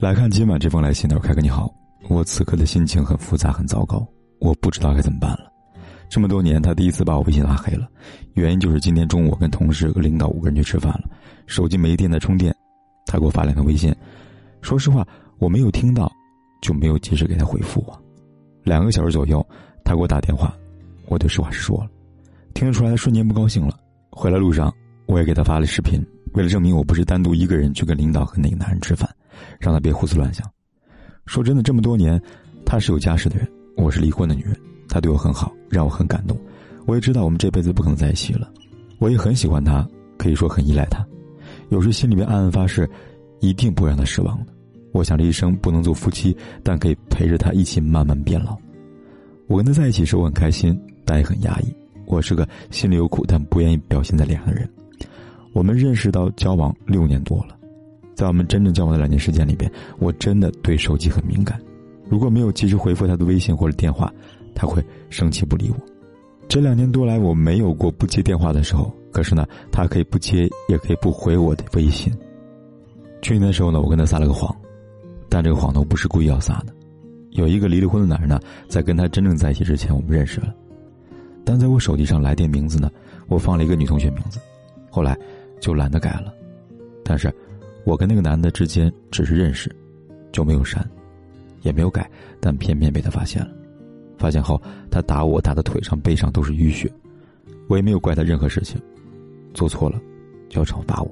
来看今晚这封来信的，凯哥你好，我此刻的心情很复杂，很糟糕，我不知道该怎么办了。这么多年，他第一次把我微信拉黑了，原因就是今天中午我跟同事和领导五个人去吃饭了，手机没电在充电，他给我发两条微信。说实话，我没有听到，就没有及时给他回复我。两个小时左右，他给我打电话，我就实话实说了，听得出来他瞬间不高兴了。回来路上，我也给他发了视频，为了证明我不是单独一个人去跟领导和那个男人吃饭。让他别胡思乱想。说真的，这么多年，他是有家室的人，我是离婚的女人。他对我很好，让我很感动。我也知道我们这辈子不可能在一起了。我也很喜欢他，可以说很依赖他。有时心里面暗暗发誓，一定不会让他失望的。我想这一生不能做夫妻，但可以陪着他一起慢慢变老。我跟他在一起时我很开心，但也很压抑。我是个心里有苦但不愿意表现在脸上的人。我们认识到交往六年多了。在我们真正交往的两年时间里边，我真的对手机很敏感。如果没有及时回复他的微信或者电话，他会生气不理我。这两年多来，我没有过不接电话的时候。可是呢，他可以不接，也可以不回我的微信。去年的时候呢，我跟他撒了个谎，但这个谎呢，不是故意要撒的。有一个离了婚的男人呢，在跟他真正在一起之前，我们认识了。但在我手机上来电名字呢，我放了一个女同学名字，后来就懒得改了。但是。我跟那个男的之间只是认识，就没有删，也没有改，但偏偏被他发现了。发现后，他打我，打的腿上、背上都是淤血。我也没有怪他任何事情，做错了就要惩罚我。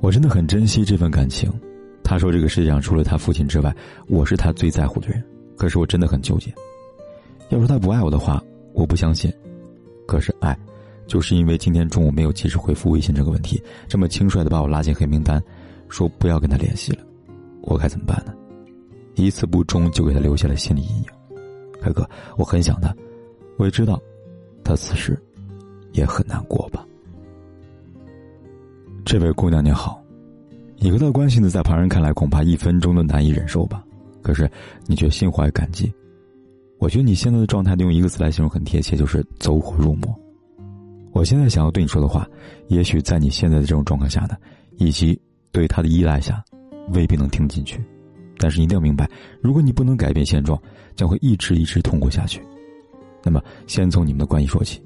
我真的很珍惜这份感情。他说这个世界上除了他父亲之外，我是他最在乎的人。可是我真的很纠结。要说他不爱我的话，我不相信。可是爱。就是因为今天中午没有及时回复微信这个问题，这么轻率的把我拉进黑名单，说不要跟他联系了，我该怎么办呢？一次不忠就给他留下了心理阴影。凯哥，我很想他，我也知道，他此时也很难过吧。这位姑娘你好，你和他关系呢，在旁人看来恐怕一分钟都难以忍受吧？可是你却心怀感激，我觉得你现在的状态用一个词来形容很贴切，就是走火入魔。我现在想要对你说的话，也许在你现在的这种状况下呢，以及对他的依赖下，未必能听进去。但是一定要明白，如果你不能改变现状，将会一直一直痛苦下去。那么，先从你们的关系说起。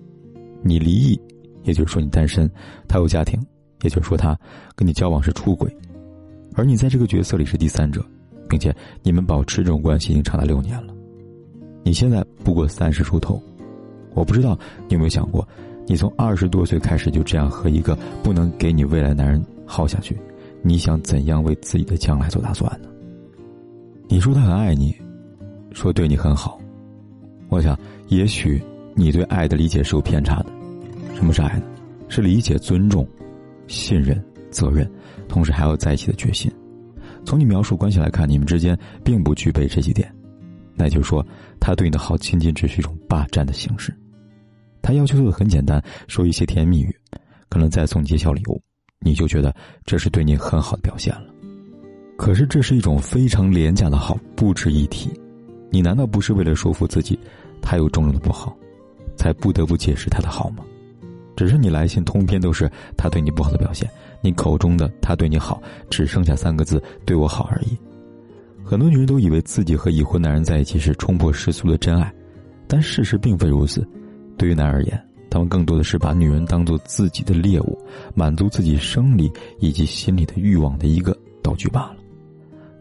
你离异，也就是说你单身；他有家庭，也就是说他跟你交往是出轨。而你在这个角色里是第三者，并且你们保持这种关系已经长达六年了。你现在不过三十出头，我不知道你有没有想过。你从二十多岁开始就这样和一个不能给你未来男人耗下去，你想怎样为自己的将来做打算呢？你说他很爱你，说对你很好，我想也许你对爱的理解是有偏差的。什么是爱呢？是理解、尊重、信任、责任，同时还要在一起的决心。从你描述关系来看，你们之间并不具备这几点，那就是说，他对你的好仅仅只是一种霸占的形式。他要求做的很简单，说一些甜言蜜语，可能再送你些小礼物，你就觉得这是对你很好的表现了。可是这是一种非常廉价的好，不值一提。你难道不是为了说服自己，他有种种的不好，才不得不解释他的好吗？只是你来信通篇都是他对你不好的表现，你口中的他对你好，只剩下三个字“对我好”而已。很多女人都以为自己和已婚男人在一起是冲破世俗的真爱，但事实并非如此。对于男而言，他们更多的是把女人当做自己的猎物，满足自己生理以及心理的欲望的一个道具罢了。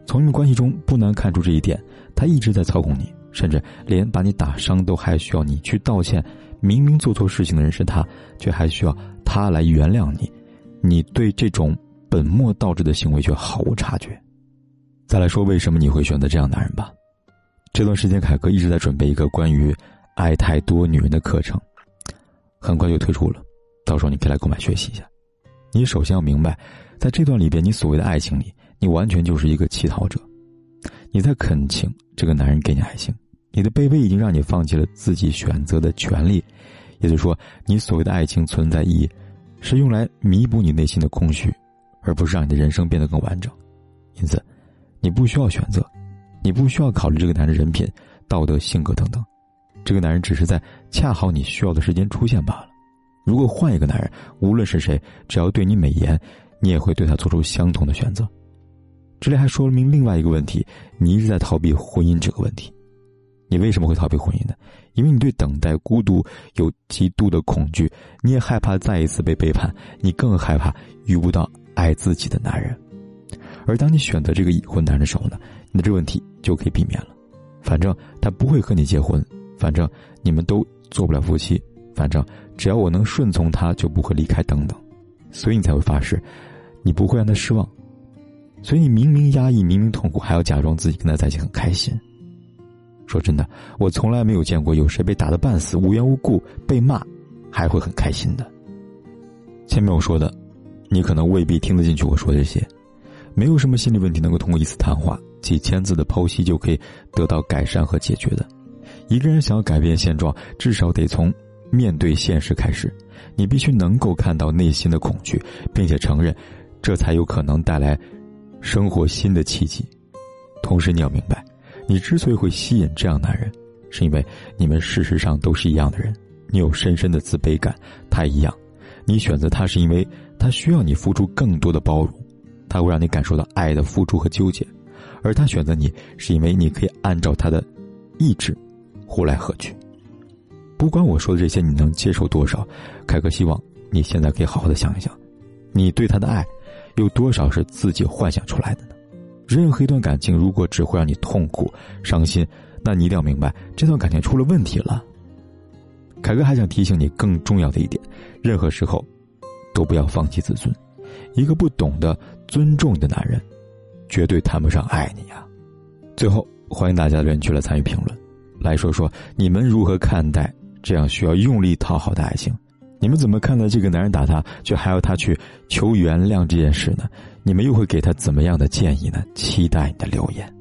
从你们关系中不难看出这一点，他一直在操控你，甚至连把你打伤都还需要你去道歉。明明做错事情的人是他，却还需要他来原谅你。你对这种本末倒置的行为却毫无察觉。再来说，为什么你会选择这样男人吧？这段时间，凯哥一直在准备一个关于……爱太多女人的课程，很快就推出了，到时候你可以来购买学习一下。你首先要明白，在这段里边，你所谓的爱情里，你完全就是一个乞讨者。你在恳请这个男人给你爱情，你的卑微已经让你放弃了自己选择的权利。也就是说，你所谓的爱情存在意义，是用来弥补你内心的空虚，而不是让你的人生变得更完整。因此，你不需要选择，你不需要考虑这个男人人品、道德、性格等等。这个男人只是在恰好你需要的时间出现罢了。如果换一个男人，无论是谁，只要对你美颜，你也会对他做出相同的选择。这里还说明另外一个问题：你一直在逃避婚姻这个问题。你为什么会逃避婚姻呢？因为你对等待孤独有极度的恐惧，你也害怕再一次被背叛，你更害怕遇不到爱自己的男人。而当你选择这个已婚男人的时候呢，你的这个问题就可以避免了。反正他不会和你结婚，反正你们都做不了夫妻。反正只要我能顺从他，就不会离开。等等，所以你才会发誓，你不会让他失望。所以你明明压抑，明明痛苦，还要假装自己跟他在一起很开心。说真的，我从来没有见过有谁被打得半死，无缘无故被骂，还会很开心的。前面我说的，你可能未必听得进去我说这些。没有什么心理问题能够通过一次谈话、几千字的剖析就可以得到改善和解决的。一个人想要改变现状，至少得从。面对现实开始，你必须能够看到内心的恐惧，并且承认，这才有可能带来生活新的契机。同时，你要明白，你之所以会吸引这样男人，是因为你们事实上都是一样的人。你有深深的自卑感，他一样。你选择他是因为他需要你付出更多的包容，他会让你感受到爱的付出和纠结；而他选择你是因为你可以按照他的意志呼来喝去。不管我说的这些你能接受多少，凯哥希望你现在可以好好的想一想，你对他的爱，有多少是自己幻想出来的呢？任何一段感情如果只会让你痛苦、伤心，那你一定要明白这段感情出了问题了。凯哥还想提醒你更重要的一点：任何时候，都不要放弃自尊。一个不懂得尊重你的男人，绝对谈不上爱你呀。最后，欢迎大家留言区来参与评论，来说说你们如何看待。这样需要用力讨好的爱情，你们怎么看待这个男人打他，却还要他去求原谅这件事呢？你们又会给他怎么样的建议呢？期待你的留言。